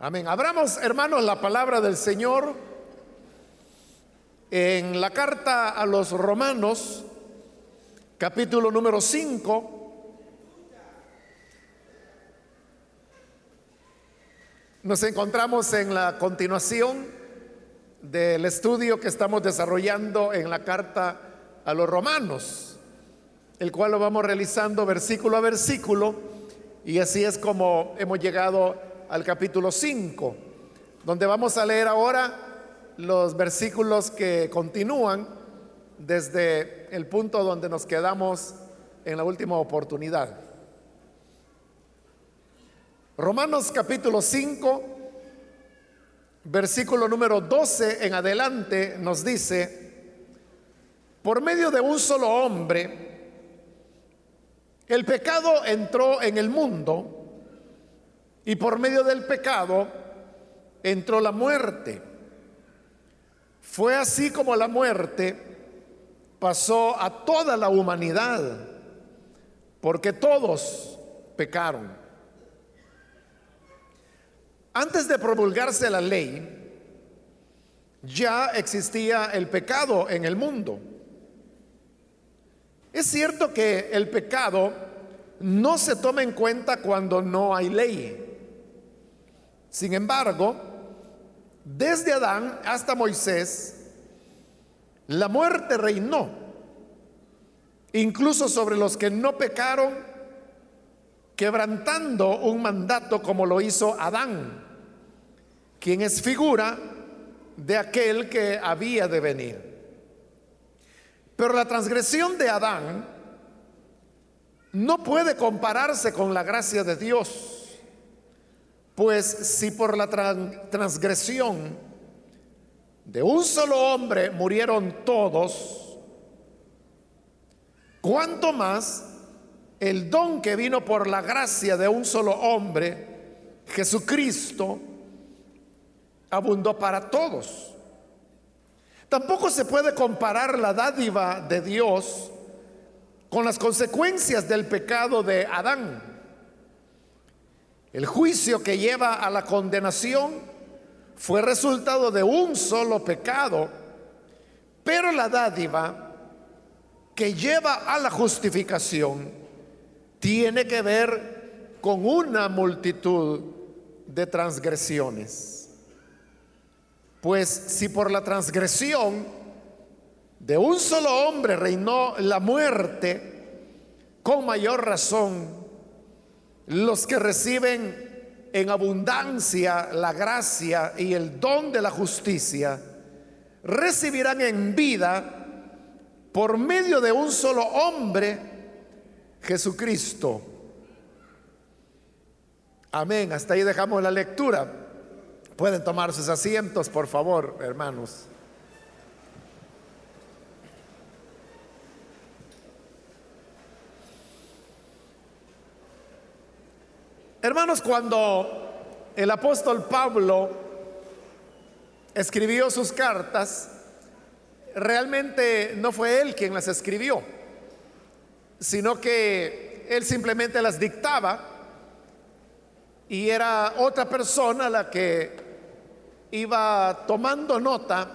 Amén. Abramos, hermanos, la palabra del Señor en la carta a los romanos, capítulo número 5. Nos encontramos en la continuación del estudio que estamos desarrollando en la carta a los romanos, el cual lo vamos realizando versículo a versículo, y así es como hemos llegado al capítulo 5, donde vamos a leer ahora los versículos que continúan desde el punto donde nos quedamos en la última oportunidad. Romanos capítulo 5, versículo número 12 en adelante nos dice, por medio de un solo hombre, el pecado entró en el mundo y por medio del pecado entró la muerte. Fue así como la muerte pasó a toda la humanidad, porque todos pecaron. Antes de promulgarse la ley, ya existía el pecado en el mundo. Es cierto que el pecado no se toma en cuenta cuando no hay ley. Sin embargo, desde Adán hasta Moisés, la muerte reinó, incluso sobre los que no pecaron, quebrantando un mandato como lo hizo Adán, quien es figura de aquel que había de venir. Pero la transgresión de Adán no puede compararse con la gracia de Dios. Pues si por la transgresión de un solo hombre murieron todos, ¿cuánto más el don que vino por la gracia de un solo hombre, Jesucristo, abundó para todos? Tampoco se puede comparar la dádiva de Dios con las consecuencias del pecado de Adán. El juicio que lleva a la condenación fue resultado de un solo pecado, pero la dádiva que lleva a la justificación tiene que ver con una multitud de transgresiones. Pues si por la transgresión de un solo hombre reinó la muerte, con mayor razón los que reciben en abundancia la gracia y el don de la justicia, recibirán en vida por medio de un solo hombre, Jesucristo. Amén. Hasta ahí dejamos la lectura. Pueden tomar sus asientos, por favor, hermanos. Hermanos, cuando el apóstol Pablo escribió sus cartas, realmente no fue él quien las escribió, sino que él simplemente las dictaba y era otra persona la que iba tomando nota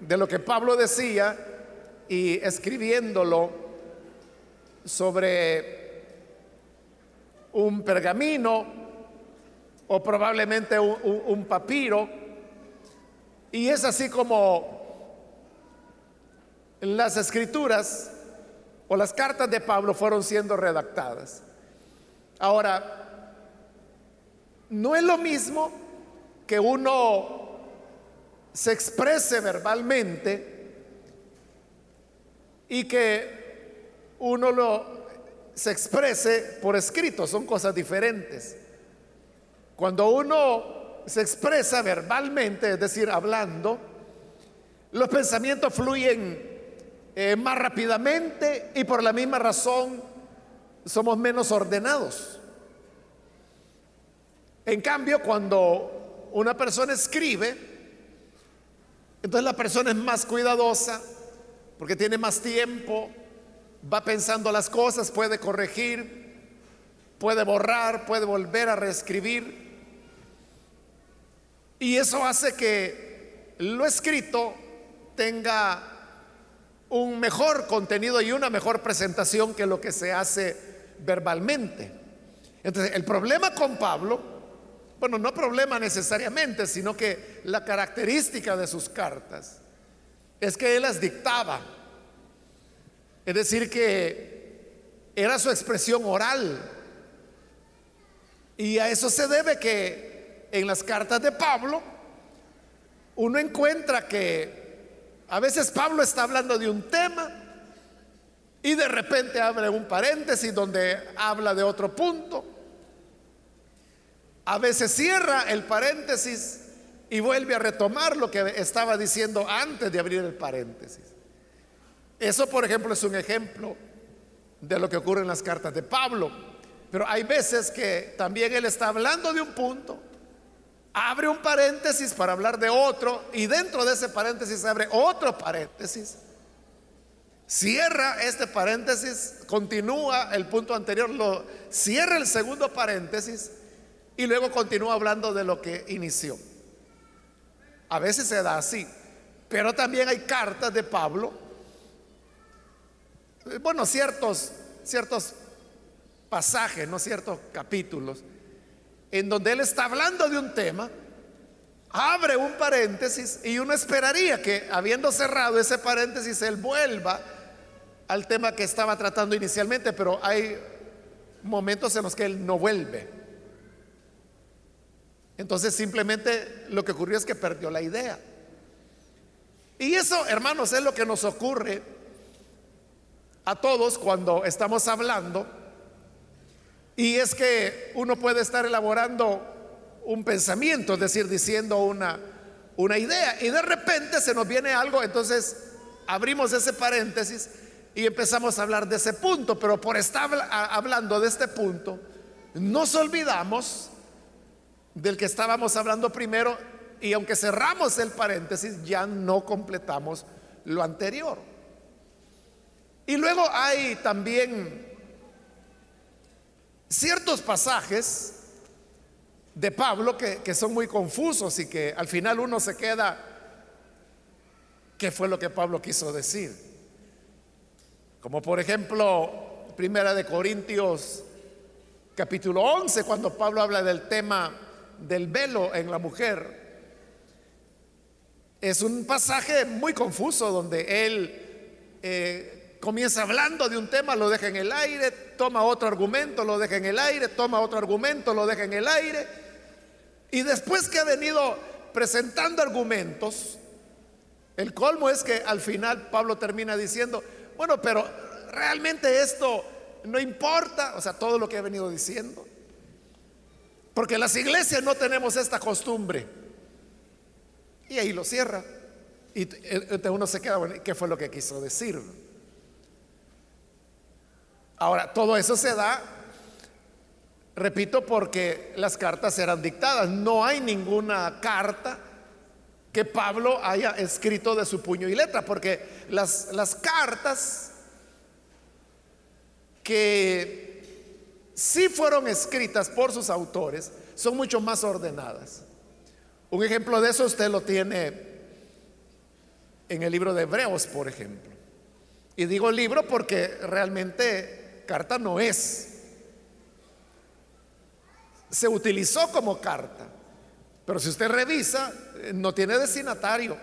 de lo que Pablo decía y escribiéndolo sobre un pergamino o probablemente un, papiro. Y es así como las escrituras o las cartas de Pablo fueron siendo redactadas. Ahora, no es lo mismo que uno se exprese verbalmente y que uno lo se exprese por escrito, son cosas diferentes. Cuando uno se expresa verbalmente, es decir, hablando, los pensamientos fluyen eh, más rápidamente y por la misma razón somos menos ordenados. En cambio, cuando una persona escribe, entonces la persona es más cuidadosa porque tiene más tiempo, va pensando las cosas, puede corregir, puede borrar, puede volver a reescribir. Y eso hace que lo escrito tenga un mejor contenido y una mejor presentación que lo que se hace verbalmente. Entonces, el problema con Pablo, bueno, no problema necesariamente, sino que la característica de sus cartas es que él las dictaba. Es decir, que era su expresión oral. Y a eso se debe que en las cartas de Pablo uno encuentra que a veces Pablo está hablando de un tema y de repente abre un paréntesis donde habla de otro punto. A veces cierra el paréntesis y vuelve a retomar lo que estaba diciendo antes de abrir el paréntesis. Eso, por ejemplo, es un ejemplo de lo que ocurre en las cartas de Pablo. Pero hay veces que también él está hablando de un punto, abre un paréntesis para hablar de otro y dentro de ese paréntesis abre otro paréntesis. Cierra este paréntesis, continúa el punto anterior, cierra el segundo paréntesis y luego continúa hablando de lo que inició. A veces se da así, pero también hay cartas de Pablo, bueno, ciertos, ciertos pasajes, no ciertos capítulos, en donde él está hablando de un tema, abre un paréntesis y uno esperaría que habiendo cerrado ese paréntesis, él vuelva al tema que estaba tratando inicialmente, pero hay momentos en los que él no vuelve. Entonces simplemente lo que ocurrió es que perdió la idea. Y eso, hermanos, es lo que nos ocurre a todos cuando estamos hablando. Y es que uno puede estar elaborando un pensamiento, es decir, diciendo una, una idea. Y de repente se nos viene algo, entonces abrimos ese paréntesis y empezamos a hablar de ese punto. Pero por estar hablando de este punto, nos olvidamos del que estábamos hablando primero y aunque cerramos el paréntesis, ya no completamos lo anterior. Y luego hay también ciertos pasajes de Pablo que, que, son muy confusos y que al final uno se queda, ¿qué fue lo que Pablo quiso decir? Como por ejemplo, Primera de Corintios capítulo 11, cuando Pablo habla del tema del velo en la mujer. Es un pasaje muy confuso donde él eh, comienza hablando de un tema, lo deja en el aire, toma otro argumento, lo deja en el aire, toma otro argumento, lo deja en el aire. Y después que ha venido presentando argumentos, el colmo es que al final Pablo termina diciendo, bueno, pero realmente esto no importa, o sea, todo lo que ha venido diciendo. Porque las iglesias no tenemos esta costumbre. Y ahí lo cierra. Y uno se queda, bueno, ¿qué fue lo que quiso decir? Ahora, todo eso se da, repito, porque las cartas eran dictadas. No hay ninguna carta que Pablo haya escrito de su puño y letra, porque las, las cartas que si fueron escritas por sus autores, son mucho más ordenadas. Un ejemplo de eso usted lo tiene en el libro de Hebreos, por ejemplo. Y digo libro porque realmente carta no es. Se utilizó como carta, pero si usted revisa, no tiene destinatario,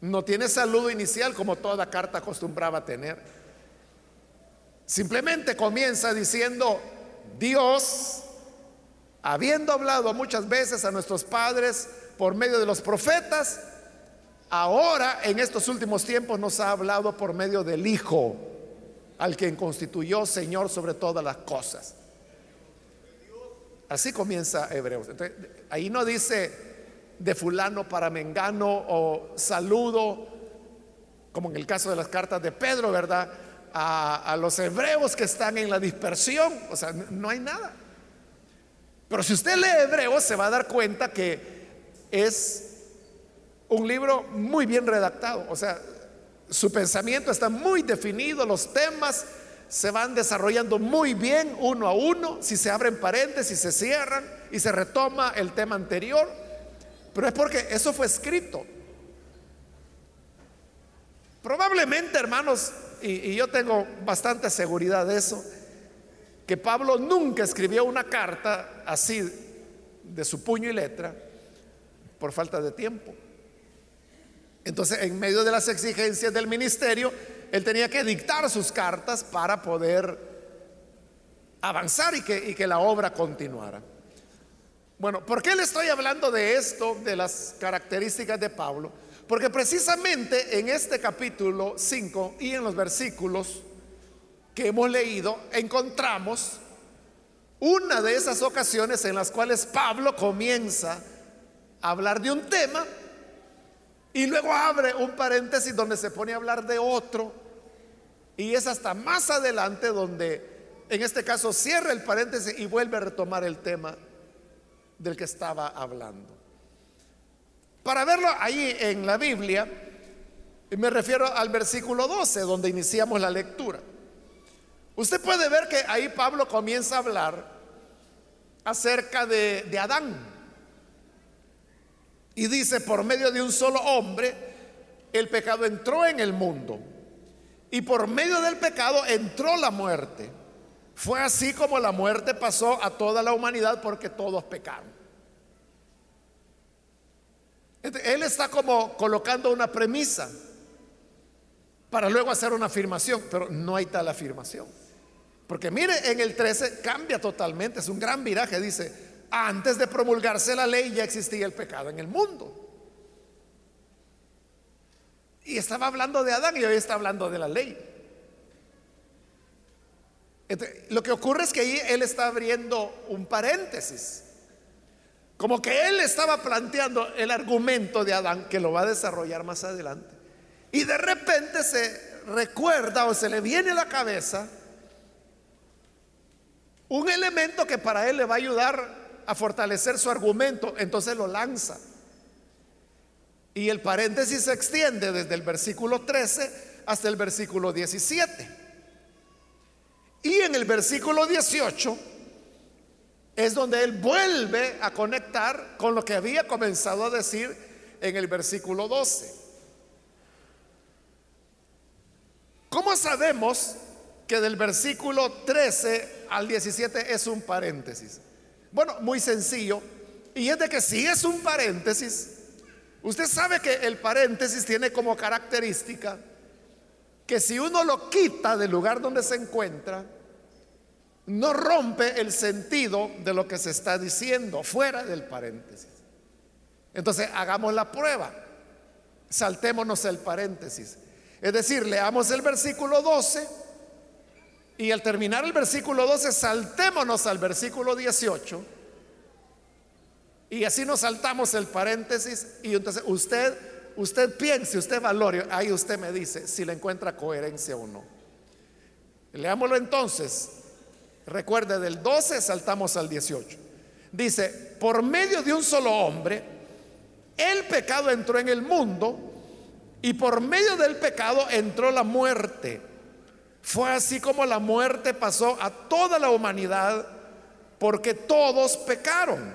no tiene saludo inicial como toda carta acostumbraba tener. Simplemente comienza diciendo, Dios, habiendo hablado muchas veces a nuestros padres por medio de los profetas, ahora en estos últimos tiempos nos ha hablado por medio del Hijo, al quien constituyó Señor sobre todas las cosas. Así comienza Hebreos. ahí no dice de fulano para mengano o saludo, como en el caso de las cartas de Pedro, ¿verdad? a, los hebreos que están en la dispersión. O sea, no hay nada. Pero si usted lee Hebreos se va a dar cuenta que es un libro muy bien redactado. O sea, su pensamiento está muy definido, los temas se van desarrollando muy bien uno a uno, si se abren paréntesis, se cierran y se retoma el tema anterior. Pero es porque eso fue escrito. Probablemente, hermanos, y, yo tengo bastante seguridad de eso, que Pablo nunca escribió una carta así de su puño y letra por falta de tiempo. Entonces, en medio de las exigencias del ministerio, él tenía que dictar sus cartas para poder avanzar y que, la obra continuara. Bueno, ¿por qué le estoy hablando de esto, de las características de Pablo? Porque precisamente en este capítulo 5 y en los versículos que hemos leído encontramos una de esas ocasiones en las cuales Pablo comienza a hablar de un tema y luego abre un paréntesis donde se pone a hablar de otro y es hasta más adelante donde en este caso cierra el paréntesis y vuelve a retomar el tema del que estaba hablando. Para verlo ahí en la Biblia, me refiero al versículo 12, donde iniciamos la lectura. Usted puede ver que ahí Pablo comienza a hablar acerca de, de Adán. Y dice, por medio de un solo hombre, el pecado entró en el mundo. Y por medio del pecado entró la muerte. Fue así como la muerte pasó a toda la humanidad porque todos pecaron. Él está como colocando una premisa para luego hacer una afirmación, pero no hay tal afirmación. Porque mire, en el 13 cambia totalmente, es un gran viraje, dice, antes de promulgarse la ley ya existía el pecado en el mundo. Y estaba hablando de Adán y hoy está hablando de la ley. lo que ocurre es que ahí él está abriendo un paréntesis. Como que él estaba planteando el argumento de Adán que lo va a desarrollar más adelante. Y de repente se recuerda o se le viene a la cabeza un elemento que para él le va a ayudar a fortalecer su argumento. Entonces lo lanza. Y el paréntesis se extiende desde el versículo 13 hasta el versículo 17. Y en el versículo 18 es donde él vuelve a conectar con lo que había comenzado a decir en el versículo 12. ¿Cómo sabemos que del versículo 13 al 17 es un paréntesis? Bueno, muy sencillo. Y es de que si es un paréntesis, usted sabe que el paréntesis tiene como característica que si uno lo quita del lugar donde se encuentra, no rompe el sentido de lo que se está diciendo fuera del paréntesis. Entonces, hagamos la prueba. Saltémonos el paréntesis. Es decir, leamos el versículo 12 y al terminar el versículo 12 saltémonos al versículo 18 y así nos saltamos el paréntesis y entonces usted usted piense, usted valore, ahí usted me dice si le encuentra coherencia o no. Leámoslo entonces Recuerde, del 12 saltamos al 18. Dice, por medio de un solo hombre, el pecado entró en el mundo y por medio del pecado entró la muerte. Fue así como la muerte pasó a toda la humanidad porque todos pecaron.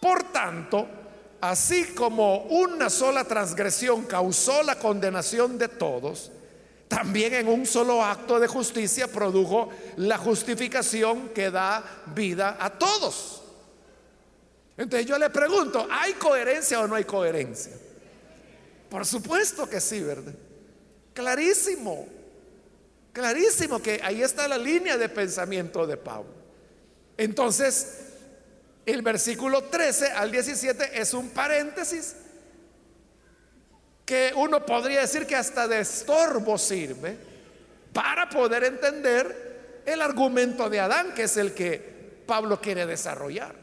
Por tanto, así como una sola transgresión causó la condenación de todos, también en un solo acto de justicia produjo la justificación que da vida a todos. Entonces yo le pregunto, ¿hay coherencia o no hay coherencia? Por supuesto que sí, ¿verdad? Clarísimo, clarísimo que ahí está la línea de pensamiento de Pablo. Entonces, el versículo 13 al 17 es un paréntesis que uno podría decir que hasta de estorbo sirve para poder entender el argumento de Adán, que es el que Pablo quiere desarrollar.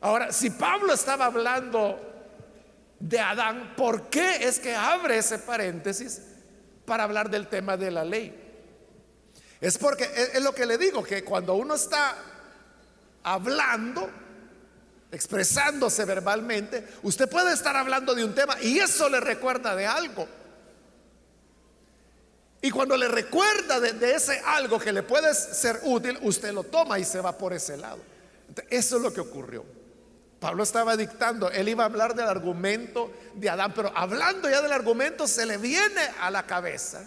Ahora, si Pablo estaba hablando de Adán, ¿por qué es que abre ese paréntesis para hablar del tema de la ley? Es porque es, lo que le digo, que cuando uno está hablando, expresándose verbalmente, usted puede estar hablando de un tema y eso le recuerda de algo. Y cuando le recuerda de, ese algo que le puede ser útil, usted lo toma y se va por ese lado. eso es lo que ocurrió. Pablo estaba dictando, él iba a hablar del argumento de Adán, pero hablando ya del argumento se le viene a la cabeza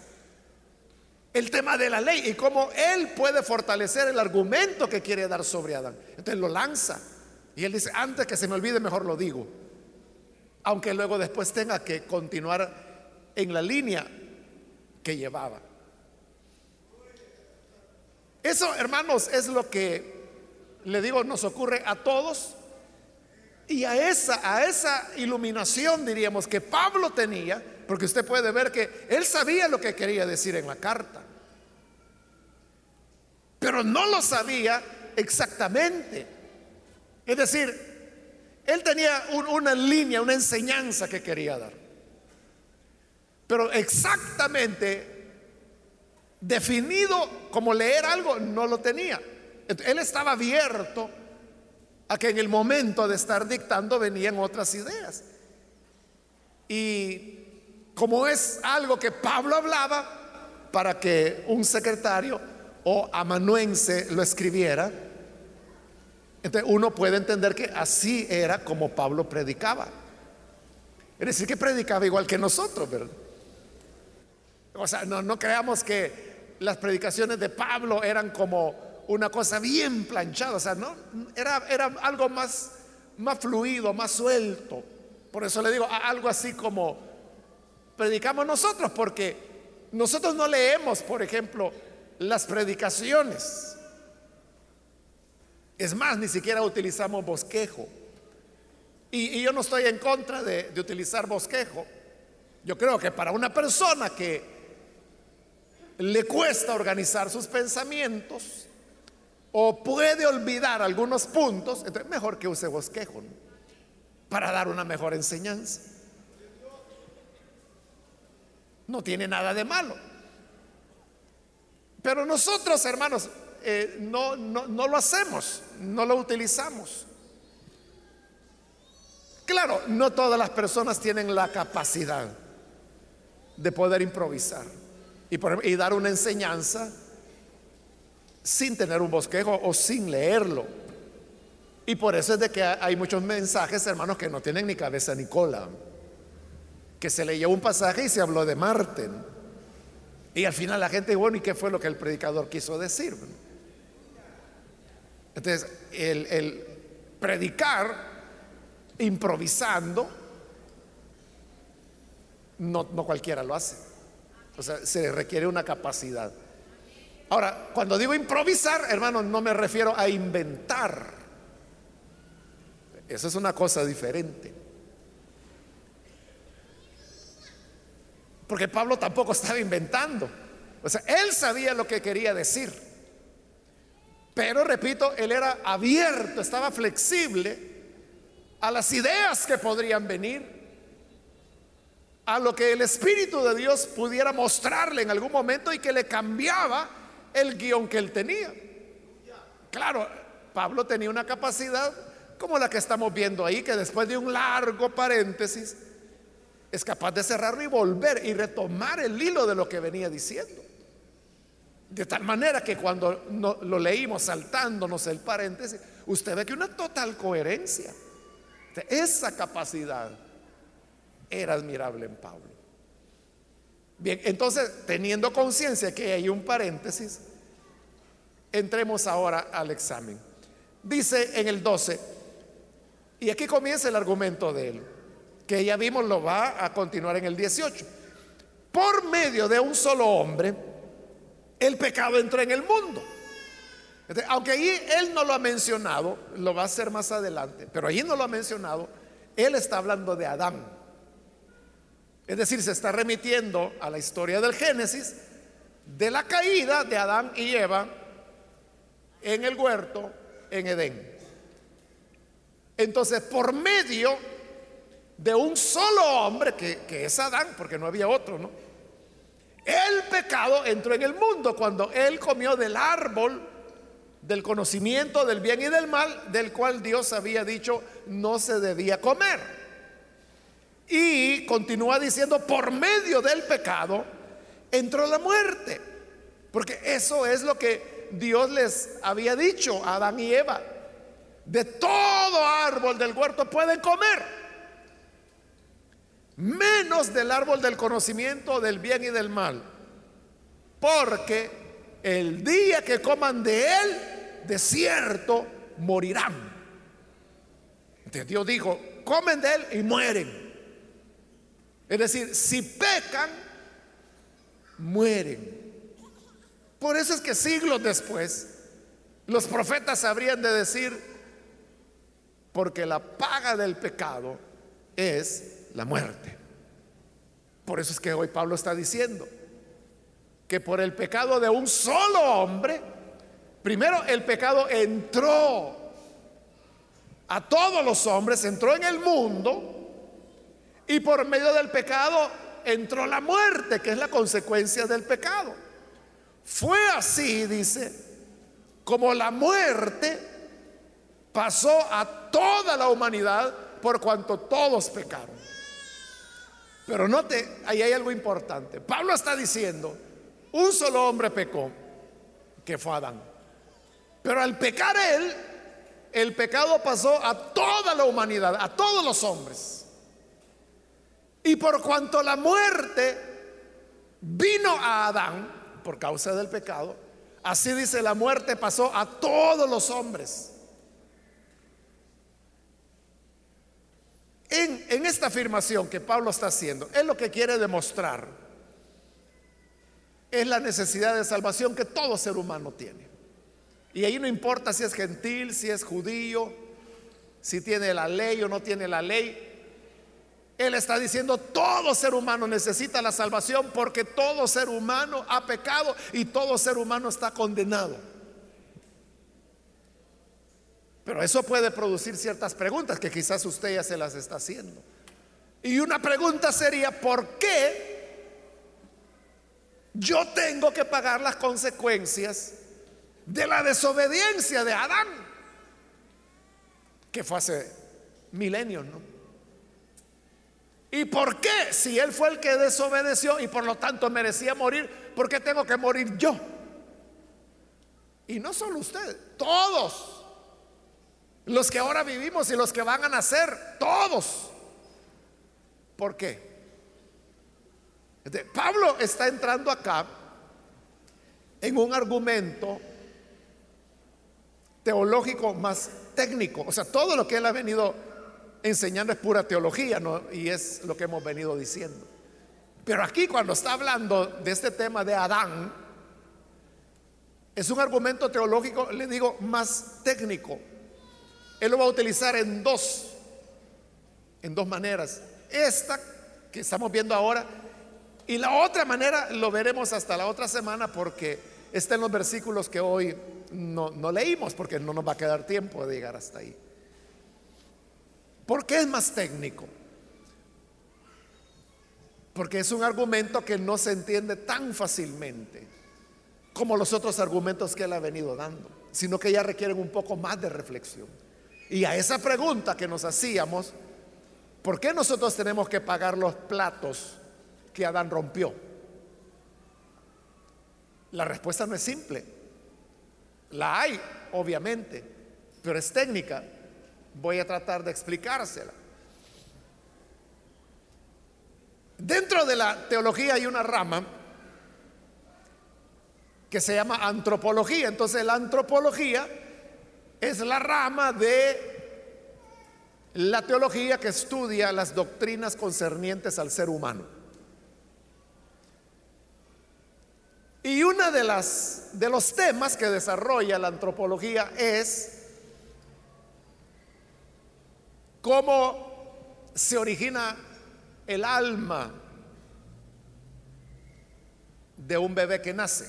el tema de la ley y cómo él puede fortalecer el argumento que quiere dar sobre Adán. Entonces lo lanza y él dice, antes que se me olvide, mejor lo digo. Aunque luego después tenga que continuar en la línea que llevaba. Eso, hermanos, es lo que le digo, nos ocurre a todos y a esa, a esa iluminación, diríamos, que Pablo tenía, porque usted puede ver que él sabía lo que quería decir en la carta, pero no lo sabía exactamente. Es decir, él tenía una línea, una enseñanza que quería dar, pero exactamente definido como leer algo no lo tenía. Él estaba abierto a que en el momento de estar dictando venían otras ideas. Y como es algo que Pablo hablaba para que un secretario o amanuense lo escribiera, entonces uno puede entender que así era como Pablo predicaba. Es decir, que predicaba igual que nosotros, ¿verdad? O sea, no, creamos que las predicaciones de Pablo eran como una cosa bien planchada, o sea, no, era, era algo más, más fluido, más suelto. Por eso le digo algo así como predicamos nosotros, porque nosotros no leemos, por ejemplo, las predicaciones. Es más, ni siquiera utilizamos bosquejo. Y, yo no estoy en contra de, utilizar bosquejo. Yo creo que para una persona que le cuesta organizar sus pensamientos, o puede olvidar algunos puntos, entonces mejor que use bosquejo para dar una mejor enseñanza. No tiene nada de malo. Pero nosotros, hermanos, eh, no, no, no lo hacemos, no lo utilizamos. Claro, no todas las personas tienen la capacidad de poder improvisar y, y dar una enseñanza sin tener un bosquejo o sin leerlo. Y por eso es de que hay muchos mensajes, hermanos, que no tienen ni cabeza ni cola. Que se leyó un pasaje y se habló de Marte. Y al final la gente, bueno, ¿y qué fue lo que el predicador quiso decir? Entonces, el, predicar improvisando, no, no cualquiera lo hace. O sea, se requiere una capacidad. Ahora, cuando digo improvisar, hermano, no me refiero a inventar. Eso es una cosa diferente. Porque Pablo tampoco estaba inventando. O sea, él sabía lo que quería decir. Pero, repito, él era abierto, estaba flexible a las ideas que podrían venir, a lo que el Espíritu de Dios pudiera mostrarle en algún momento y que le cambiaba el guion que él tenía. Claro, Pablo tenía una capacidad como la que estamos viendo ahí, que después de un largo paréntesis es capaz de cerrarlo y volver y retomar el hilo de lo que venía diciendo. De tal manera que cuando lo leímos saltándonos el paréntesis, usted ve que una total coherencia. Esa capacidad era admirable en Pablo. Bien, entonces, teniendo conciencia que hay un paréntesis, entremos ahora al examen. Dice en el 12, y aquí comienza el argumento de él, que ya vimos lo va a continuar en el 18. Por medio de un solo hombre, el pecado entró en el mundo. aunque ahí él no lo ha mencionado, lo va a hacer más adelante, pero ahí no lo ha mencionado, él está hablando de Adán. Es decir, se está remitiendo a la historia del Génesis de la caída de Adán y Eva en el huerto en Edén. Entonces, por medio de un solo hombre, que, es Adán, porque no había otro, ¿no? El pecado entró en el mundo cuando él comió del árbol del conocimiento del bien y del mal, del cual Dios había dicho no se debía comer. Y continúa diciendo, por medio del pecado entró la muerte. Porque eso es lo que Dios les había dicho a Adán y Eva. de todo árbol del huerto pueden comer, menos del árbol del conocimiento del bien y del mal, porque el día que coman de él, de cierto morirán. Entonces Dios dijo, comen de él y mueren. Es decir, si pecan, mueren. Por eso es que siglos después, los profetas habrían de decir, porque la paga del pecado es la muerte. Por eso es que hoy Pablo está diciendo que por el pecado de un solo hombre, primero el pecado entró a todos los hombres, entró en el mundo y por medio del pecado entró la muerte, que es la consecuencia del pecado. Fue así, dice, como la muerte pasó a toda la humanidad por cuanto todos pecaron. Pero note, ahí hay algo importante. Pablo está diciendo, un solo hombre pecó, que fue Adán. Pero al pecar él, el pecado pasó a toda la humanidad, a todos los hombres. Y por cuanto la muerte vino a Adán por causa del pecado, así dice, la muerte pasó a todos los hombres. En, esta afirmación que Pablo está haciendo, es lo que quiere demostrar es la necesidad de salvación que todo ser humano tiene. Y ahí no importa si es gentil, si es judío, si tiene la ley o no tiene la ley. Él está diciendo, todo ser humano necesita la salvación porque todo ser humano ha pecado y todo ser humano está condenado. Pero eso puede producir ciertas preguntas que quizás usted ya se las está haciendo. Y una pregunta sería, ¿por qué yo tengo que pagar las consecuencias de la desobediencia de Adán? Que fue hace milenios, ¿no? ¿Y por qué? Si él fue el que desobedeció y por lo tanto merecía morir, ¿por qué tengo que morir yo? Y no solo usted, todos. Los que ahora vivimos y los que van a nacer, todos. ¿Por qué? Pablo está entrando acá en un argumento teológico más técnico. O sea, todo lo que él ha venido enseñando es pura teología. Y es lo que hemos venido diciendo. Pero aquí cuando está hablando de este tema de Adán, es un argumento teológico, le digo, más técnico. Él lo va a utilizar en dos, en dos maneras. Esta que estamos viendo ahora y la otra manera lo veremos hasta la otra semana porque está en los versículos que hoy no, no leímos porque no nos va a quedar tiempo de llegar hasta ahí. ¿Por qué es más técnico? Porque es un argumento que no se entiende tan fácilmente como los otros argumentos que él ha venido dando, sino que ya requieren un poco más de reflexión. Y a esa pregunta que nos hacíamos, ¿por qué nosotros tenemos que pagar los platos que Adán rompió? La respuesta no es simple. La hay, obviamente, pero es técnica. Voy a tratar de explicársela. Dentro de la teología hay una rama que se llama antropología. Entonces la antropología es la rama de la teología que estudia las doctrinas concernientes al ser humano. Y una de las de los temas que desarrolla la antropología es cómo se origina el alma de un bebé que nace.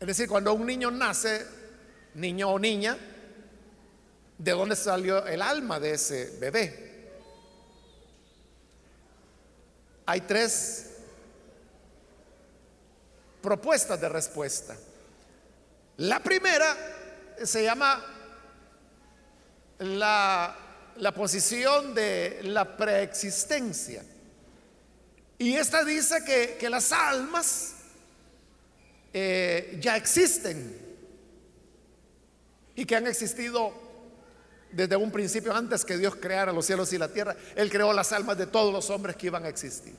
Es decir, cuando un niño nace, niño o niña, de dónde salió el alma de ese bebé. Hay tres propuestas de respuesta. La primera se llama la, la posición de la preexistencia. Y esta dice que, las almas eh, ya existen y que han existido desde un principio, antes que Dios creara los cielos y la tierra. Él creó las almas de todos los hombres que iban a existir.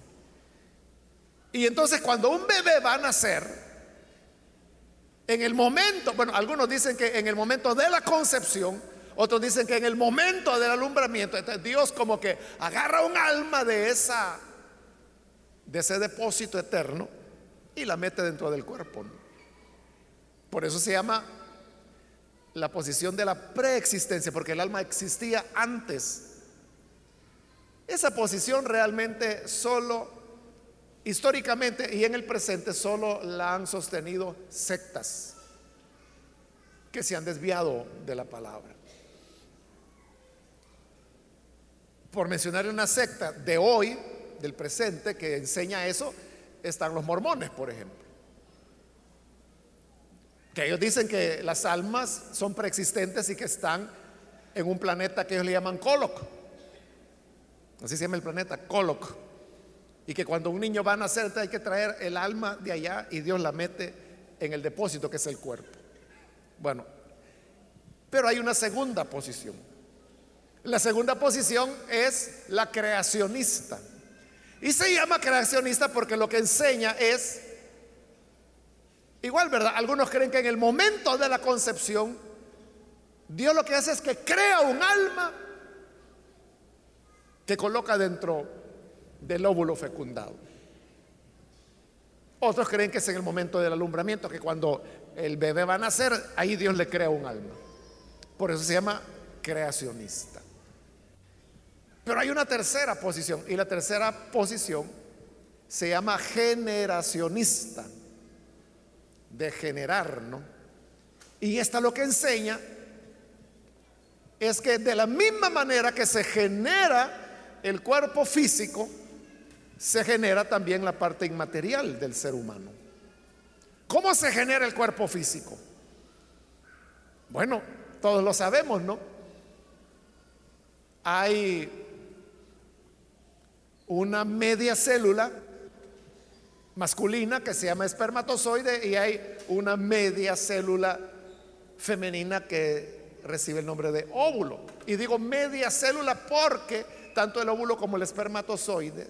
Y entonces cuando un bebé va a nacer, en el momento, bueno, algunos dicen que en el momento de la concepción, otros dicen que en el momento del alumbramiento, Dios como que agarra un alma de esa de ese depósito eterno y la mete dentro del cuerpo. Por eso se llama la posición de la preexistencia, porque el alma existía antes. Esa posición realmente solo, históricamente y en el presente, solo la han sostenido sectas que se han desviado de la palabra. Por mencionar una secta de hoy, del presente, que enseña eso, están los mormones, por ejemplo. Que ellos dicen que las almas son preexistentes y que están en un planeta que ellos le llaman Coloc. Así se llama el planeta, Coloc. Y que cuando un niño va a nacer hay que traer el alma de allá y Dios la mete en el depósito que es el cuerpo. Bueno, pero hay una segunda posición. La segunda posición es la creacionista. Y se llama creacionista porque lo que enseña es Igual, ¿verdad? Algunos creen que en el momento de la concepción, Dios lo que hace es que crea un alma que coloca dentro del óvulo fecundado. Otros creen que es en el momento del alumbramiento, que cuando el bebé va a nacer, ahí Dios le crea un alma. Por eso se llama creacionista. Pero hay una tercera posición, y la tercera posición se llama generacionista de generar, ¿no? Y esta lo que enseña es que de la misma manera que se genera el cuerpo físico, se genera también la parte inmaterial del ser humano. ¿Cómo se genera el cuerpo físico? Bueno, todos lo sabemos, ¿no? Hay una media célula masculina que se llama espermatozoide y hay una media célula femenina que recibe el nombre de óvulo. Y digo media célula porque tanto el óvulo como el espermatozoide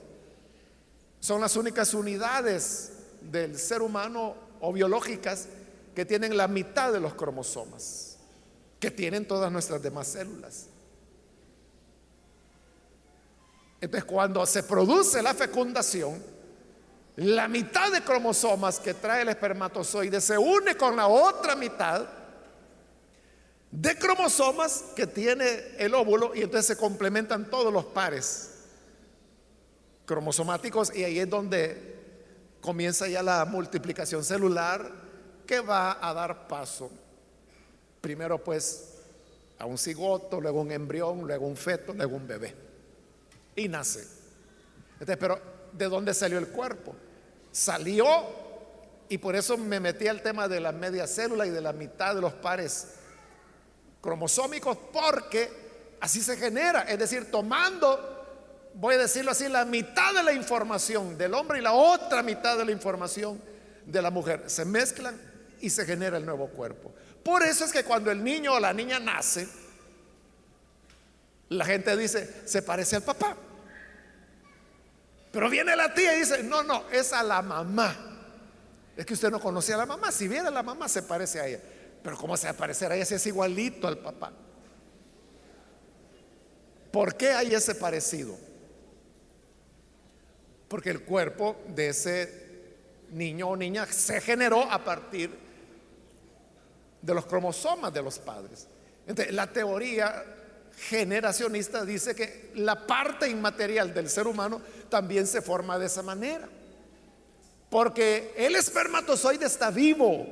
son las únicas unidades del ser humano o biológicas que tienen la mitad de los cromosomas, que tienen todas nuestras demás células. Entonces cuando se produce la fecundación, la mitad de cromosomas que trae el espermatozoide se une con la otra mitad de cromosomas que tiene el óvulo y entonces se complementan todos los pares cromosomáticos y ahí es donde comienza ya la multiplicación celular que va a dar paso primero pues a un cigoto, luego un embrión, luego un feto, luego un bebé y nace. pero de dónde salió el cuerpo. Salió y por eso me metí al tema de la media célula y de la mitad de los pares cromosómicos, porque así se genera, es decir, tomando, voy a decirlo así, la mitad de la información del hombre y la otra mitad de la información de la mujer, se mezclan y se genera el nuevo cuerpo. Por eso es que cuando el niño o la niña nace, la gente dice, se parece al papá. Pero viene la tía y dice, no, no, es a la mamá. Es que usted no conocía a la mamá. Si viene a la mamá, se parece a ella. Pero ¿cómo se va a parecer a ella si es igualito al papá? ¿Por qué hay ese parecido? Porque el cuerpo de ese niño o niña se generó a partir de los cromosomas de los padres. Entonces, la teoría generacionista dice que la parte inmaterial del ser humano también se forma de esa manera. Porque el espermatozoide está vivo.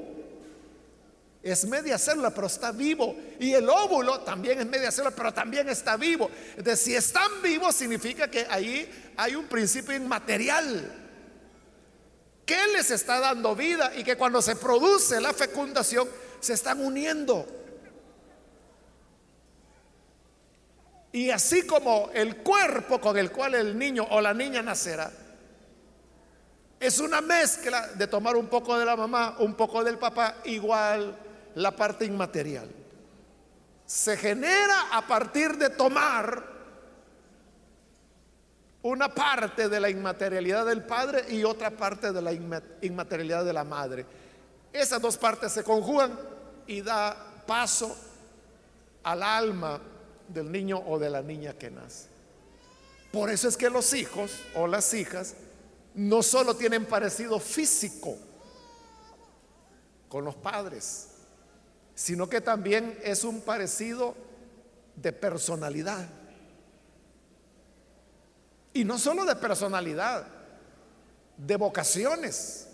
Es media célula, pero está vivo. Y el óvulo también es media célula, pero también está vivo. Entonces, si están vivos, significa que ahí hay un principio inmaterial que les está dando vida y que cuando se produce la fecundación se están uniendo. Y así como el cuerpo con el cual el niño o la niña nacerá, es una mezcla de tomar un poco de la mamá, un poco del papá, igual la parte inmaterial. se genera a partir de tomar una parte de la inmaterialidad del padre y otra parte de la inmaterialidad de la madre. Esas dos partes se conjugan y da paso al alma del niño o de la niña que nace. Por eso es que los hijos o las hijas no solo tienen parecido físico con los padres, sino que también es un parecido de personalidad. Y no solo de personalidad, de vocaciones.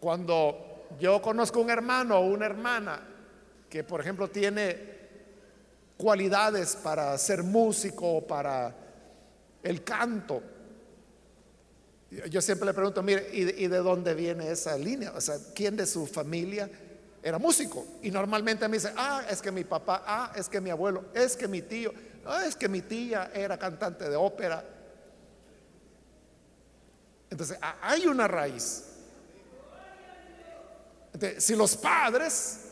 Cuando yo conozco un hermano o una hermana que, por ejemplo, tiene cualidades para ser músico para el canto, yo siempre le pregunto, mire, ¿y, de dónde viene esa línea? O sea, ¿quién de su familia era músico? Y normalmente me dice, ah, es que mi papá, ah, es que mi abuelo, es que mi tío, ah, es que mi tía era cantante de ópera. Entonces, hay una raíz. si los padres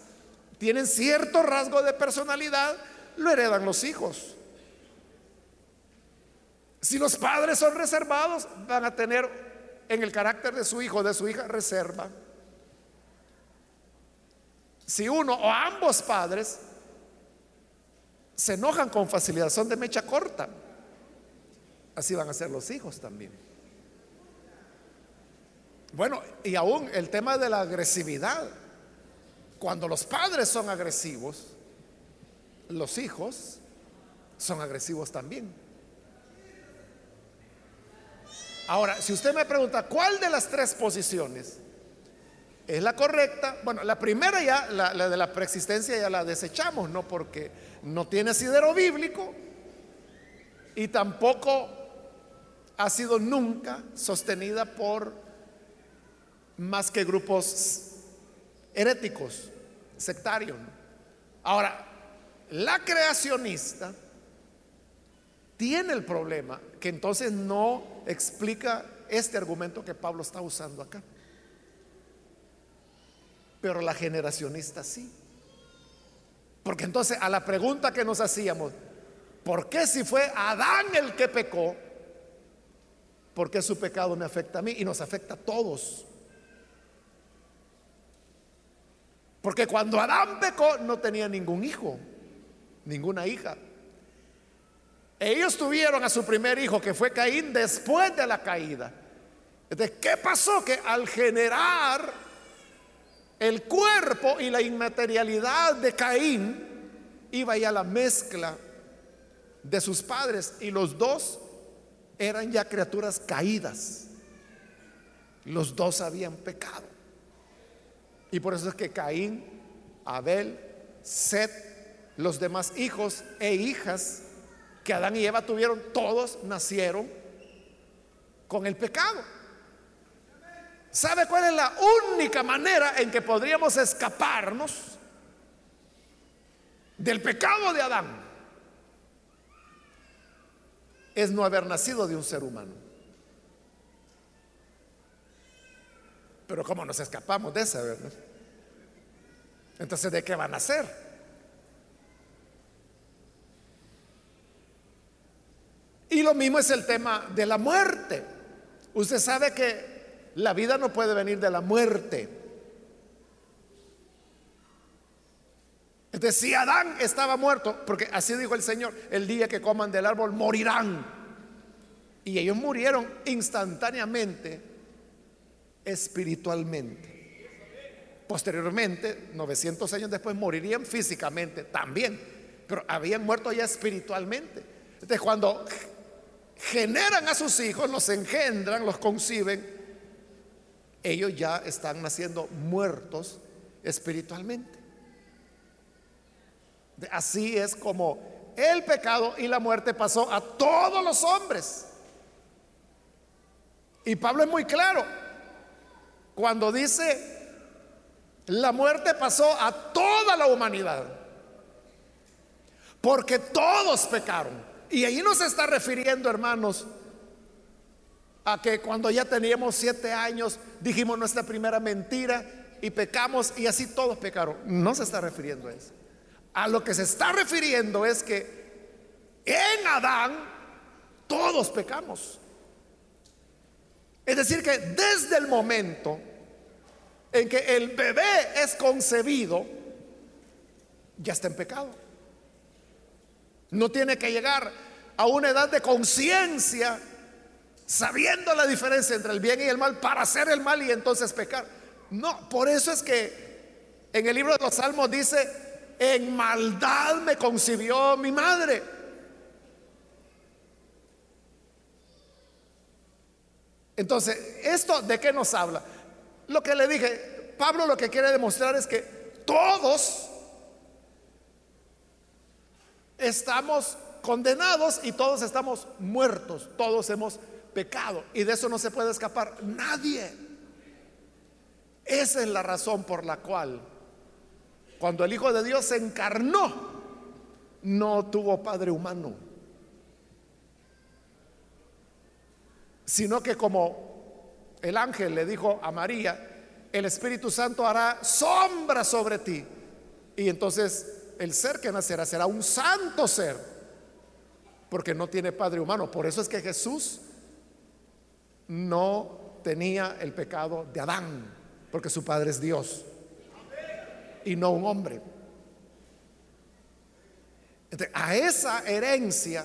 tienen cierto rasgo de personalidad, lo heredan los hijos. Si los padres son reservados, van a tener en el carácter de su hijo, de su hija, reserva. Si uno o ambos padres se enojan con facilidad, son de mecha corta, así van a ser los hijos también. Bueno, y aún el tema de la agresividad. Cuando los padres son agresivos, los hijos son agresivos también. Ahora, si usted me pregunta, ¿cuál de las tres posiciones es la correcta? Bueno, la primera ya, la, de la preexistencia ya la desechamos, ¿no? Porque no tiene asidero bíblico y tampoco ha sido nunca sostenida por más que grupos heréticos, sectarios. Ahora, la creacionista tiene el problema que entonces no explica este argumento que Pablo está usando acá. Pero la generacionista sí. Porque entonces a la pregunta que nos hacíamos, ¿por qué si fue Adán el que pecó? ¿Por qué su pecado me afecta a mí y nos afecta a todos? Porque cuando Adán pecó no tenía ningún hijo, ninguna hija. Ellos tuvieron a su primer hijo, que fue Caín, después de la caída. Entonces, ¿qué pasó? Que al generar el cuerpo y la inmaterialidad de Caín, iba ya la mezcla de sus padres y los dos eran ya criaturas caídas. Los dos habían pecado. Y por eso es que Caín, Abel, Set, los demás hijos e hijas que Adán y Eva tuvieron, todos nacieron con el pecado. ¿Sabe cuál es la única manera en que podríamos escaparnos del pecado de Adán? Es no haber nacido de un ser humano. Pero ¿cómo nos escapamos de esa, verdad? Entonces, ¿de qué van a nacer? Y lo mismo es el tema de la muerte. Usted sabe que la vida no puede venir de la muerte. Entonces, si Adán estaba muerto, porque así dijo el Señor, el día que coman del árbol morirán. Y ellos murieron instantáneamente, espiritualmente. Posteriormente, 900 años después, morirían físicamente también, pero habían muerto ya espiritualmente. Entonces, cuando generan a sus hijos, los engendran, los conciben, ellos ya están naciendo muertos espiritualmente. Así es como el pecado y la muerte pasó a todos los hombres. Y Pablo es muy claro cuando dice, la muerte pasó a toda la humanidad, porque todos pecaron. Y ahí nos está refiriendo, hermanos, a que cuando ya teníamos siete años dijimos nuestra primera mentira y pecamos y así todos pecaron. No se está refiriendo a eso. A lo que se está refiriendo es que en Adán todos pecamos. Es decir, que desde el momento en que el bebé es concebido, ya está en pecado. No tiene que llegar a una edad de conciencia, sabiendo la diferencia entre el bien y el mal, para hacer el mal y entonces pecar. No, por eso es que en el libro de los Salmos dice, en maldad me concibió mi madre. Entonces, ¿esto de qué nos habla? Lo que le dije, Pablo lo que quiere demostrar es que todos estamos condenados y todos estamos muertos, todos hemos pecado y de eso no se puede escapar nadie. Esa es la razón por la cual cuando el Hijo de Dios se encarnó, no tuvo Padre humano, sino que como el ángel le dijo a María, el Espíritu Santo hará sombra sobre ti. Y entonces el ser que nacerá será un santo ser, porque no tiene padre humano. Por eso es que Jesús no tenía el pecado de Adán, porque su padre es Dios y no un hombre. a esa herencia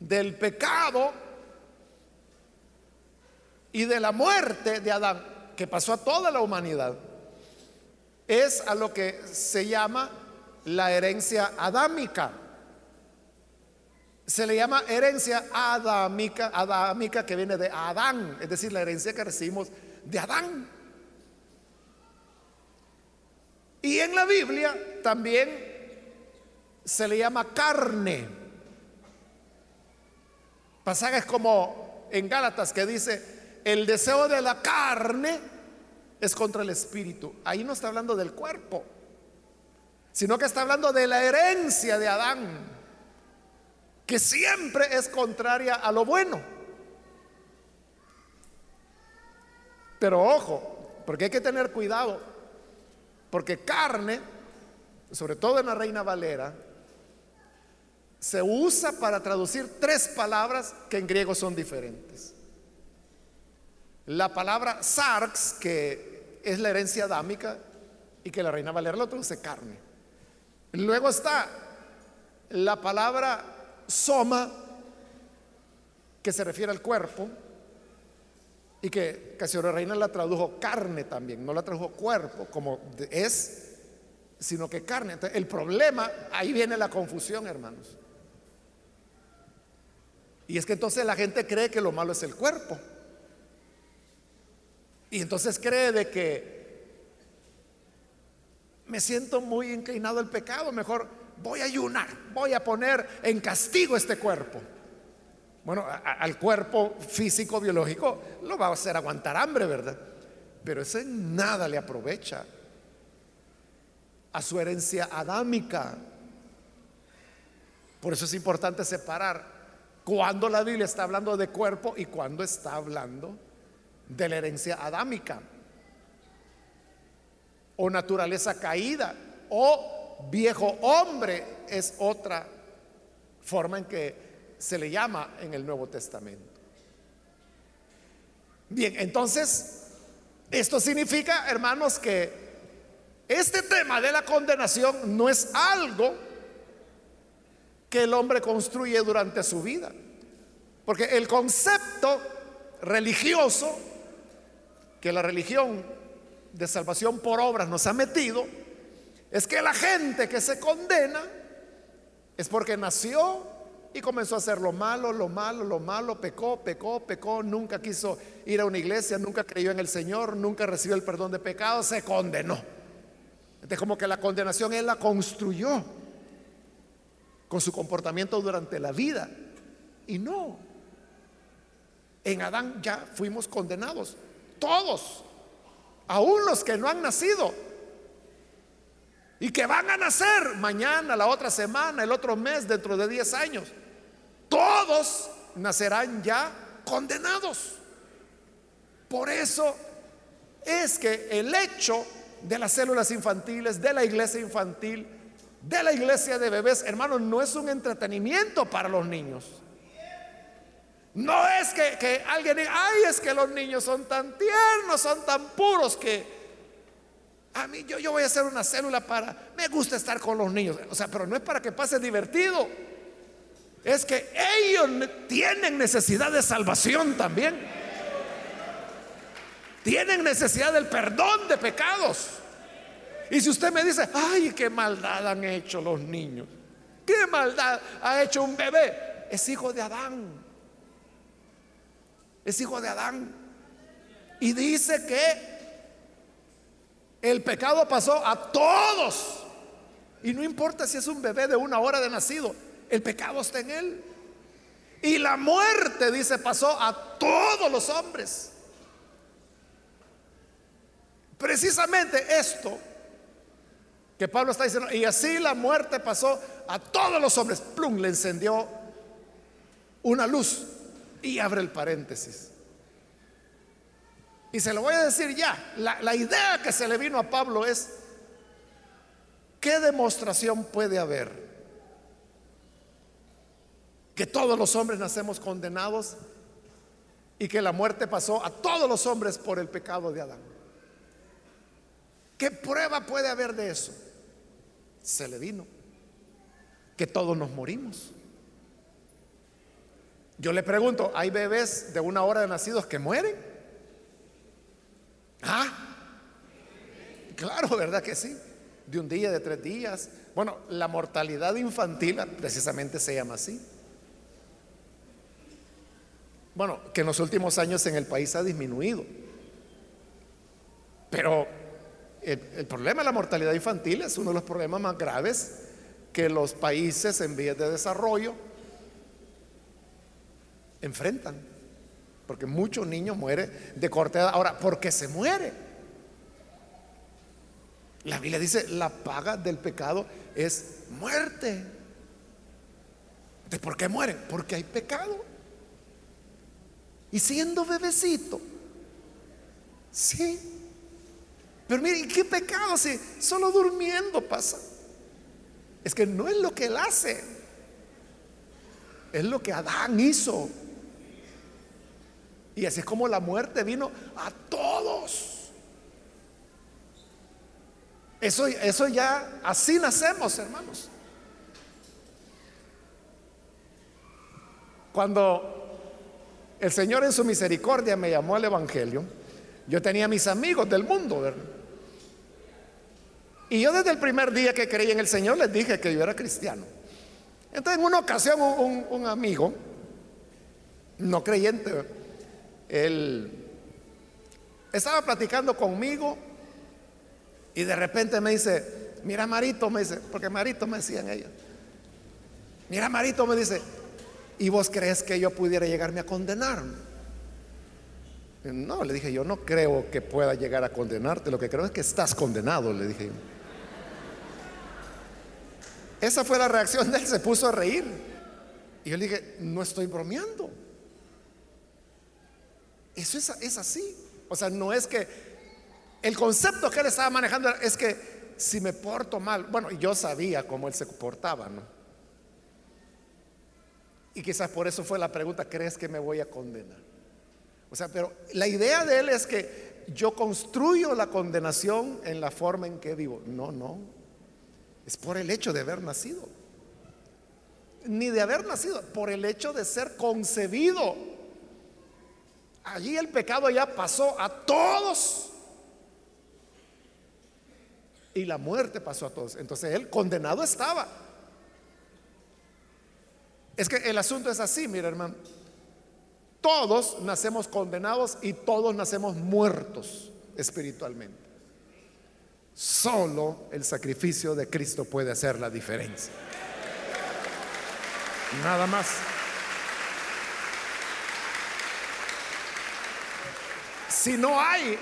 del pecado y de la muerte de Adán, que pasó a toda la humanidad, es a lo que se llama la herencia adámica. Se le llama herencia adámica, adámica que viene de Adán, es decir, la herencia que recibimos de Adán. Y en la Biblia también se le llama carne. Pasajes como en Gálatas que dice, el deseo de la carne es contra el espíritu. Ahí no está hablando del cuerpo sino que está hablando de la herencia de Adán, que siempre es contraria a lo bueno. Pero ojo, porque hay que tener cuidado, porque carne, sobre todo en la Reina Valera, se usa para traducir tres palabras que en griego son diferentes. La palabra sarx, que es la herencia adámica, y que la Reina Valera lo traduce carne. Luego está la palabra soma, que se refiere al cuerpo, y que Casiodoro Reina la tradujo carne también, no la tradujo cuerpo como es, sino que carne. el problema, ahí viene la confusión, hermanos. Y es que entonces la gente cree que lo malo es el cuerpo. Y entonces cree de que me siento muy inclinado al pecado, mejor voy a ayunar, voy a poner en castigo este cuerpo. Bueno, al cuerpo físico, biológico, lo va a hacer aguantar hambre, ¿verdad? Pero ese nada le aprovecha a su herencia adámica. Por eso es importante separar cuando la Biblia está hablando de cuerpo y cuando está hablando de la herencia adámica o naturaleza caída o viejo hombre es otra forma en que se le llama en el Nuevo Testamento. Bien, entonces, esto significa, hermanos, que este tema de la condenación no es algo que el hombre construye durante su vida. Porque el concepto religioso, que la religión de salvación por obras nos ha metido es que la gente que se condena es porque nació y comenzó a hacer lo malo, lo malo, lo malo, pecó, pecó, pecó, nunca quiso ir a una iglesia, nunca creyó en el Señor, nunca recibió el perdón de pecados, se condenó. Es como que la condenación Él la construyó con su comportamiento durante la vida. Y no, en Adán ya fuimos condenados, todos aún los que no han nacido y que van a nacer mañana, la otra semana, el otro mes, dentro de 10 años, todos nacerán ya condenados. Por eso es que el hecho de las células infantiles, de la iglesia infantil, de la iglesia de bebés, hermanos, no es un entretenimiento para los niños. No es que, alguien diga, ay, es que los niños son tan tiernos, son tan puros que a mí yo, yo voy a hacer una célula para, me gusta estar con los niños. O sea, pero no es para que pase divertido. Es que ellos tienen necesidad de salvación también. Tienen necesidad del perdón de pecados. Y si usted me dice, ay, qué maldad han hecho los niños. ¿Qué maldad ha hecho un bebé? Es hijo de Adán es hijo de Adán. Y dice que el pecado pasó a todos. Y no importa si es un bebé de una hora de nacido, el pecado está en él. Y la muerte, dice, pasó a todos los hombres. Precisamente esto que Pablo está diciendo, y así la muerte pasó a todos los hombres. Plum, le encendió una luz y abre el paréntesis. Y se lo voy a decir ya. La, la, idea que se le vino a Pablo es, ¿qué demostración puede haber? Que todos los hombres nacemos condenados y que la muerte pasó a todos los hombres por el pecado de Adán. ¿Qué prueba puede haber de eso? Se le vino. Que todos nos morimos. Yo le pregunto, ¿hay bebés de una hora de nacidos que mueren? Ah, claro, ¿verdad que sí? De un día, de tres días. Bueno, la mortalidad infantil precisamente se llama así. Bueno, que en los últimos años en el país ha disminuido. Pero el, el, problema de la mortalidad infantil es uno de los problemas más graves que los países en vías de desarrollo enfrentan. Porque muchos niños mueren de corta. Ahora, ¿por qué se muere? La Biblia dice, la paga del pecado es muerte. ¿De por qué mueren? Porque hay pecado. Y siendo bebecito. Sí. Pero mire, ¿qué pecado si solo durmiendo pasa? Es que no es lo que él hace. Es lo que Adán hizo. Y así es como la muerte vino a todos. Eso, eso ya, así nacemos, hermanos. Cuando el Señor en su misericordia me llamó al Evangelio, yo tenía mis amigos del mundo, ¿verdad? Y yo desde el primer día que creí en el Señor les dije que yo era cristiano. Entonces en una ocasión un, un amigo, no creyente, él estaba platicando conmigo y de repente me dice, mira Marito, me dice, porque Marito me decían ellos, mira Marito, me dice, ¿y vos crees que yo pudiera llegarme a condenar? No, le dije, yo no creo que pueda llegar a condenarte, lo que creo es que estás condenado, le dije. Esa fue la reacción de él, se puso a reír. Y yo le dije, no estoy bromeando. Eso es, así. O sea, no es que el concepto que él estaba manejando es que si me porto mal, bueno, yo sabía cómo él se portaba, ¿no? Y quizás por eso fue la pregunta, ¿crees que me voy a condenar? O sea, pero la idea de él es que yo construyo la condenación en la forma en que vivo. No, no. Es por el hecho de haber nacido. Ni de haber nacido, por el hecho de ser concebido Allí el pecado ya pasó a todos. Y la muerte pasó a todos. Entonces él condenado estaba. Es que el asunto es así, mira hermano. Todos nacemos condenados y todos nacemos muertos espiritualmente. Solo el sacrificio de Cristo puede hacer la diferencia. Nada más. Si no hay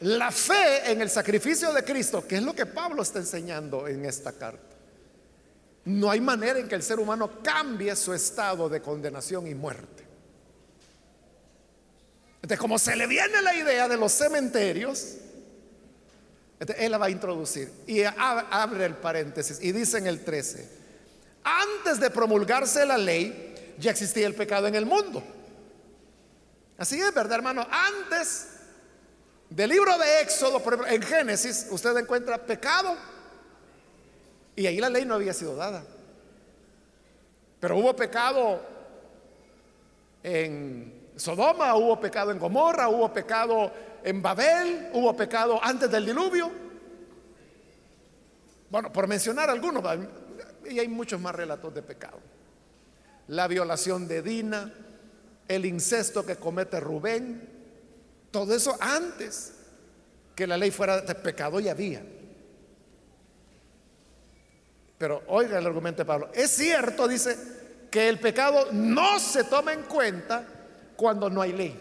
la fe en el sacrificio de Cristo, que es lo que Pablo está enseñando en esta carta, no hay manera en que el ser humano cambie su estado de condenación y muerte. Entonces, como se le viene la idea de los cementerios, él la va a introducir. Y abre el paréntesis y dice en el 13, antes de promulgarse la ley, ya existía el pecado en el mundo. Así es, ¿verdad, hermano? Antes del libro de Éxodo, por ejemplo, en Génesis, usted encuentra pecado. Y ahí la ley no había sido dada. Pero hubo pecado en Sodoma, hubo pecado en Gomorra, hubo pecado en Babel, hubo pecado antes del diluvio. Bueno, por mencionar algunos, y hay muchos más relatos de pecado. La violación de Dina, el incesto que comete Rubén, todo eso antes que la ley fuera de pecado ya había. Pero oiga el argumento de Pablo, es cierto, dice, que el pecado no se toma en cuenta cuando no hay ley.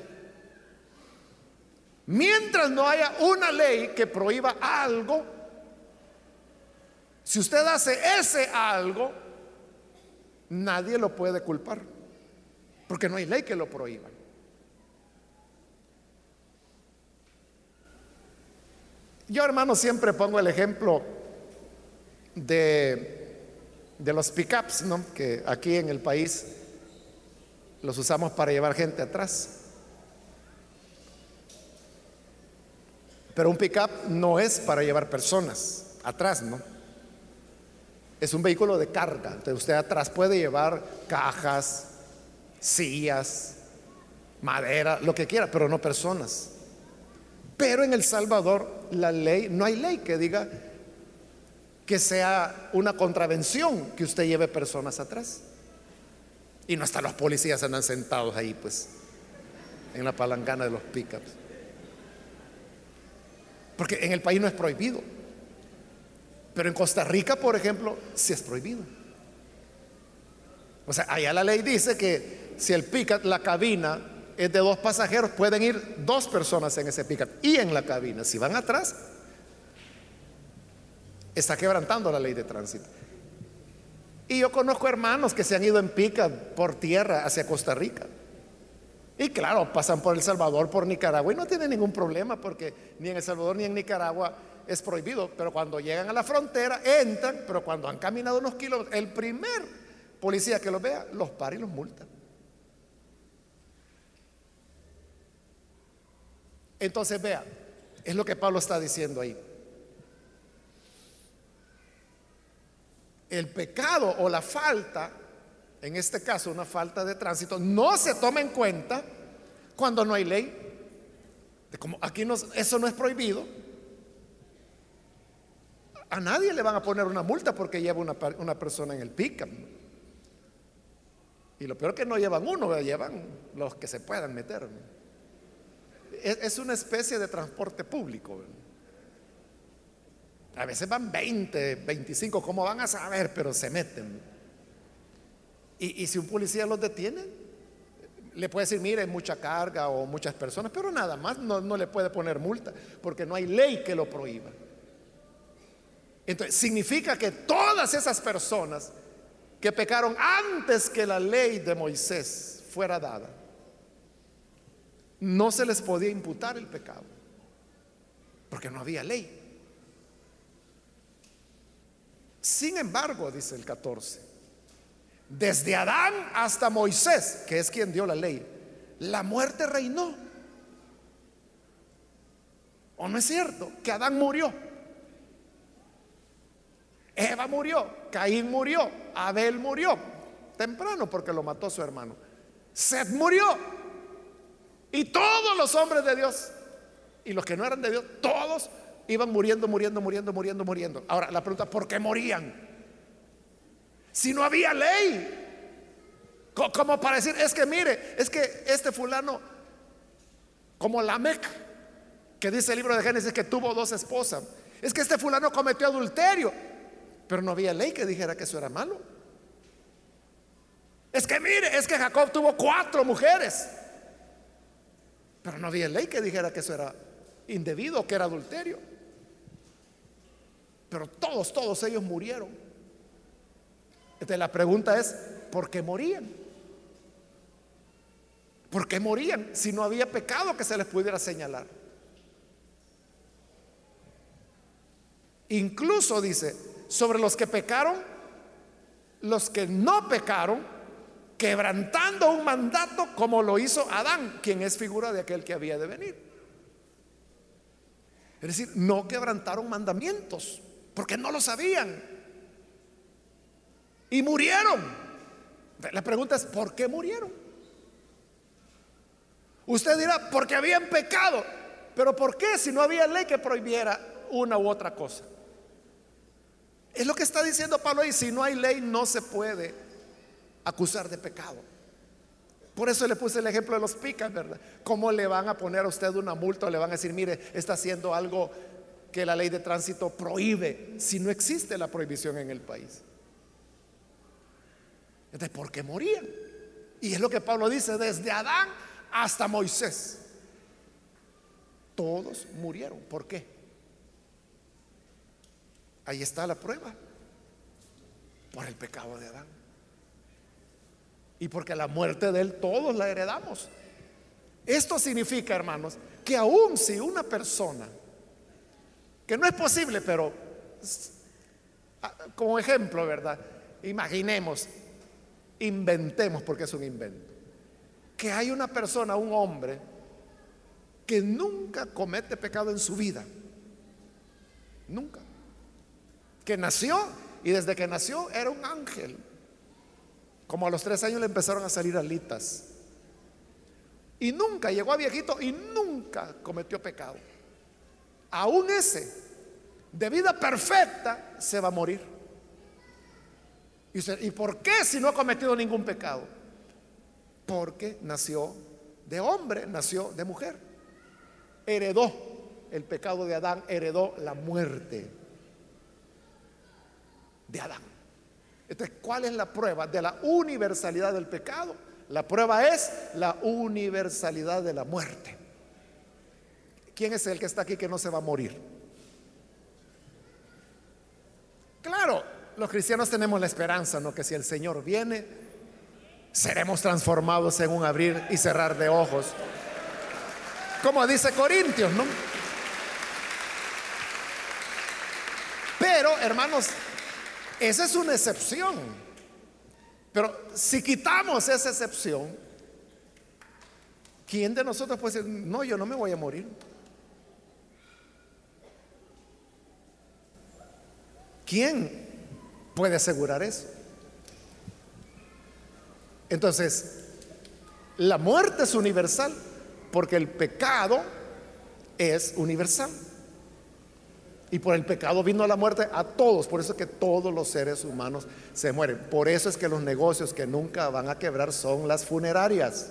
Mientras no haya una ley que prohíba algo, si usted hace ese algo, nadie lo puede culpar, porque no hay ley que lo prohíba. Yo, hermano, siempre pongo el ejemplo de, de los pickups, ¿no? Que aquí en el país los usamos para llevar gente atrás. Pero un pickup no es para llevar personas atrás, ¿no? Es un vehículo de carga. Entonces usted atrás puede llevar cajas, sillas, madera, lo que quiera, pero no personas. Pero en El Salvador la ley, no hay ley que diga que sea una contravención que usted lleve personas atrás. Y no hasta los policías andan sentados ahí, pues, en la palangana de los pickups. Porque en el país no es prohibido. Pero en Costa Rica, por ejemplo, sí es prohibido. O sea, allá la ley dice que si el pickup, la cabina, es de dos pasajeros, pueden ir dos personas en ese pickup y en la cabina. Si van atrás, está quebrantando la ley de tránsito. Y yo conozco hermanos que se han ido en pickup por tierra hacia Costa Rica. Y claro, pasan por El Salvador, por Nicaragua y no tienen ningún problema porque ni en El Salvador ni en Nicaragua es prohibido. Pero cuando llegan a la frontera, entran, pero cuando han caminado unos kilómetros, el primer policía que los vea, los para y los multa. Entonces vea, es lo que Pablo está diciendo ahí. El pecado o la falta, en este caso una falta de tránsito, no se toma en cuenta cuando no hay ley. Como aquí eso no es prohibido, a nadie le van a poner una multa porque lleva una, persona en el pickup. Y lo peor que no llevan uno, llevan los que se puedan meter es, una especie de transporte público. A veces van 20, 25, ¿cómo van a saber? Pero se meten. Y, si un policía los detiene, le puede decir, mire, mucha carga o muchas personas, pero nada más no, no le puede poner multa, porque no hay ley que lo prohíba. Entonces, significa que todas esas personas que pecaron antes que la ley de Moisés fuera dada, no se les podía imputar el pecado, porque no había ley. Sin embargo, dice el 14, desde Adán hasta Moisés, que es quien dio la ley, la muerte reinó. ¿O no es cierto? Que Adán murió. Eva murió, Caín murió, Abel murió, temprano porque lo mató su hermano. Seth murió, y todos los hombres de Dios y los que no eran de Dios, todos iban muriendo, muriendo, muriendo, muriendo, muriendo. Ahora, la pregunta, ¿por qué morían? Si no había ley. Como para decir, es que mire, es que este fulano, como la Meca, que dice el libro de Génesis que tuvo dos esposas, es que este fulano cometió adulterio, pero no había ley que dijera que eso era malo. Es que mire, es que Jacob tuvo cuatro mujeres. Pero no había ley que dijera que eso era indebido, que era adulterio. Pero todos, todos ellos murieron. Entonces la pregunta es, ¿por qué morían? ¿Por qué morían si no había pecado que se les pudiera señalar? Incluso dice, sobre los que pecaron, los que no pecaron, quebrantando un mandato como lo hizo Adán, quien es figura de aquel que había de venir. Es decir, no quebrantaron mandamientos, porque no lo sabían. Y murieron. La pregunta es, ¿por qué murieron? Usted dirá, porque habían pecado. Pero ¿por qué si no había ley que prohibiera una u otra cosa? Es lo que está diciendo Pablo y si no hay ley no se puede acusar de pecado. Por eso le puse el ejemplo de los picas, ¿verdad? ¿Cómo le van a poner a usted una multa o le van a decir, mire, está haciendo algo que la ley de tránsito prohíbe si no existe la prohibición en el país? Entonces, ¿por qué morían? Y es lo que Pablo dice, desde Adán hasta Moisés. Todos murieron. ¿Por qué? Ahí está la prueba. Por el pecado de Adán. Y porque la muerte de Él todos la heredamos. Esto significa, hermanos, que aun si una persona, que no es posible, pero ah, como ejemplo, ¿verdad? Imaginemos, inventemos, porque es un invento, que hay una persona, un hombre, que nunca comete pecado en su vida. Nunca. Que nació y desde que nació era un ángel. Como a los tres años le empezaron a salir alitas. Y nunca llegó a viejito y nunca cometió pecado. Aún ese, de vida perfecta, se va a morir. Y, ¿Y por qué si no ha cometido ningún pecado? Porque nació de hombre, nació de mujer. Heredó el pecado de Adán, heredó la muerte de Adán. Entonces, ¿cuál es la prueba de la universalidad del pecado? La prueba es la universalidad de la muerte. ¿Quién es el que está aquí que no se va a morir? Claro, los cristianos tenemos la esperanza, ¿no? Que si el Señor viene, seremos transformados en un abrir y cerrar de ojos. Como dice Corintios, ¿no? Pero, hermanos, esa es una excepción. Pero si quitamos esa excepción, ¿quién de nosotros puede decir, no, yo no me voy a morir? ¿Quién puede asegurar eso? Entonces, la muerte es universal porque el pecado es universal. Y por el pecado vino la muerte a todos. Por eso es que todos los seres humanos se mueren. Por eso es que los negocios que nunca van a quebrar son las funerarias.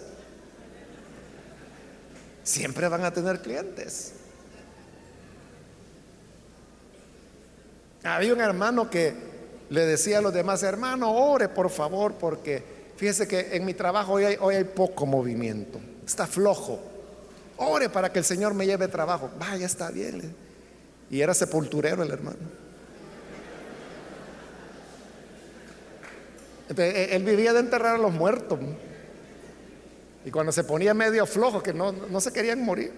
Siempre van a tener clientes. Había un hermano que le decía a los demás, hermano, ore por favor, porque fíjese que en mi trabajo hoy hay, poco movimiento. Está flojo. Ore para que el Señor me lleve trabajo. Vaya, está bien. Y era sepulturero el hermano. E, él vivía de enterrar a los muertos. Y cuando se ponía medio flojo, que no, no se querían morir,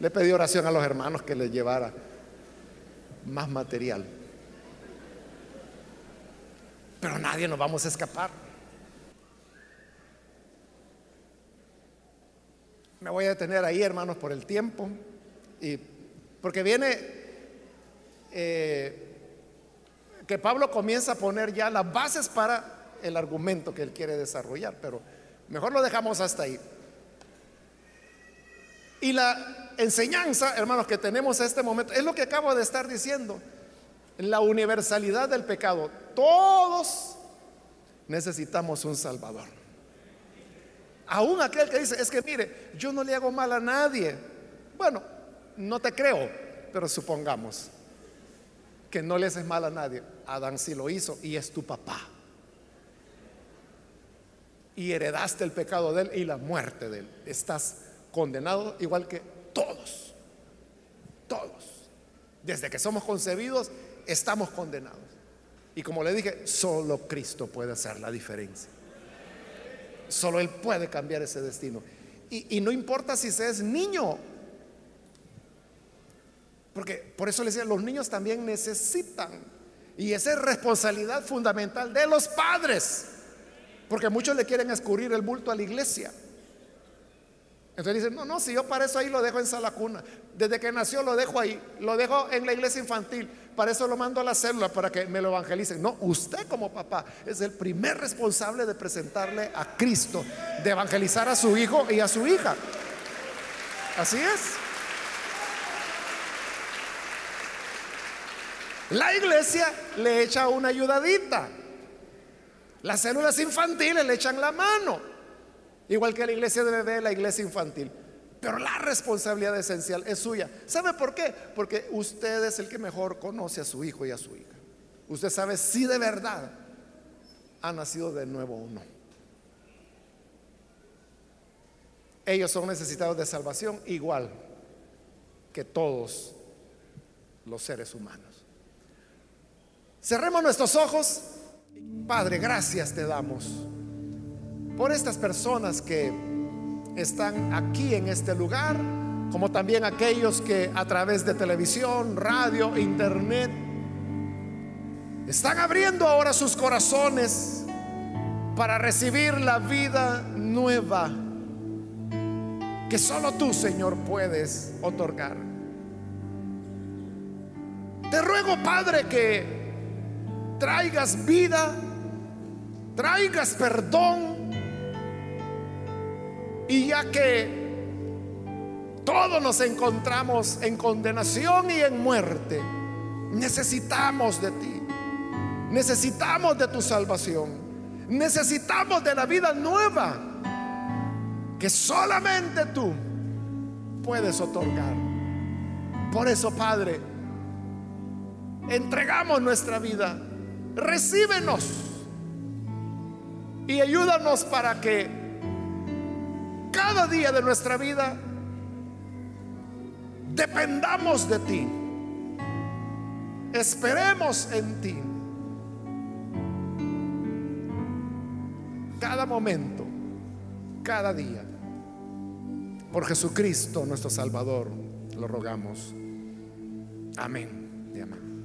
le pedí oración a los hermanos que le llevara más material. Pero nadie nos vamos a escapar. Me voy a detener ahí, hermanos, por el tiempo. Y porque viene eh, que Pablo comienza a poner ya las bases para el argumento que él quiere desarrollar, pero mejor lo dejamos hasta ahí. Y la enseñanza, hermanos, que tenemos a este momento, es lo que acabo de estar diciendo, la universalidad del pecado. Todos necesitamos un Salvador. Aún aquel que dice, es que mire, yo no le hago mal a nadie. Bueno, no te creo, pero supongamos que no le haces mal a nadie. Adán sí lo hizo y es tu papá. Y heredaste el pecado de él y la muerte de él. Estás condenado igual que todos. Todos. Desde que somos concebidos, estamos condenados. Y como le dije, solo Cristo puede hacer la diferencia. Solo Él puede cambiar ese destino. Y, no importa si se es niño. Porque por eso les decía, los niños también necesitan. Y esa es responsabilidad fundamental de los padres. Porque muchos le quieren escurrir el bulto a la iglesia. Entonces dicen, no, no, si yo para eso ahí lo dejo en sala cuna. Desde que nació lo dejo ahí, lo dejo en la iglesia infantil. Para eso lo mando a la célula, para que me lo evangelicen. No, usted como papá es el primer responsable de presentarle a Cristo, de evangelizar a su hijo y a su hija. Así es. La iglesia le echa una ayudadita. Las células infantiles le echan la mano. Igual que la iglesia de bebé, la iglesia infantil. Pero la responsabilidad esencial es suya. ¿Sabe por qué? Porque usted es el que mejor conoce a su hijo y a su hija. Usted sabe si de verdad ha nacido de nuevo o no. Ellos son necesitados de salvación igual que todos los seres humanos. Cerremos nuestros ojos. Padre, gracias te damos por estas personas que están aquí en este lugar, como también aquellos que a través de televisión, radio, internet, están abriendo ahora sus corazones para recibir la vida nueva que solo tú, Señor, puedes otorgar. Te ruego, Padre, que traigas vida, traigas perdón, y ya que todos nos encontramos en condenación y en muerte, necesitamos de ti. Necesitamos de tu salvación. Necesitamos de la vida nueva que solamente tú puedes otorgar. Por eso, Padre, entregamos nuestra vida. Recíbenos y ayúdanos para que cada día de nuestra vida dependamos de ti. Esperemos en ti. Cada momento, cada día. Por Jesucristo nuestro Salvador lo rogamos. Amén amén.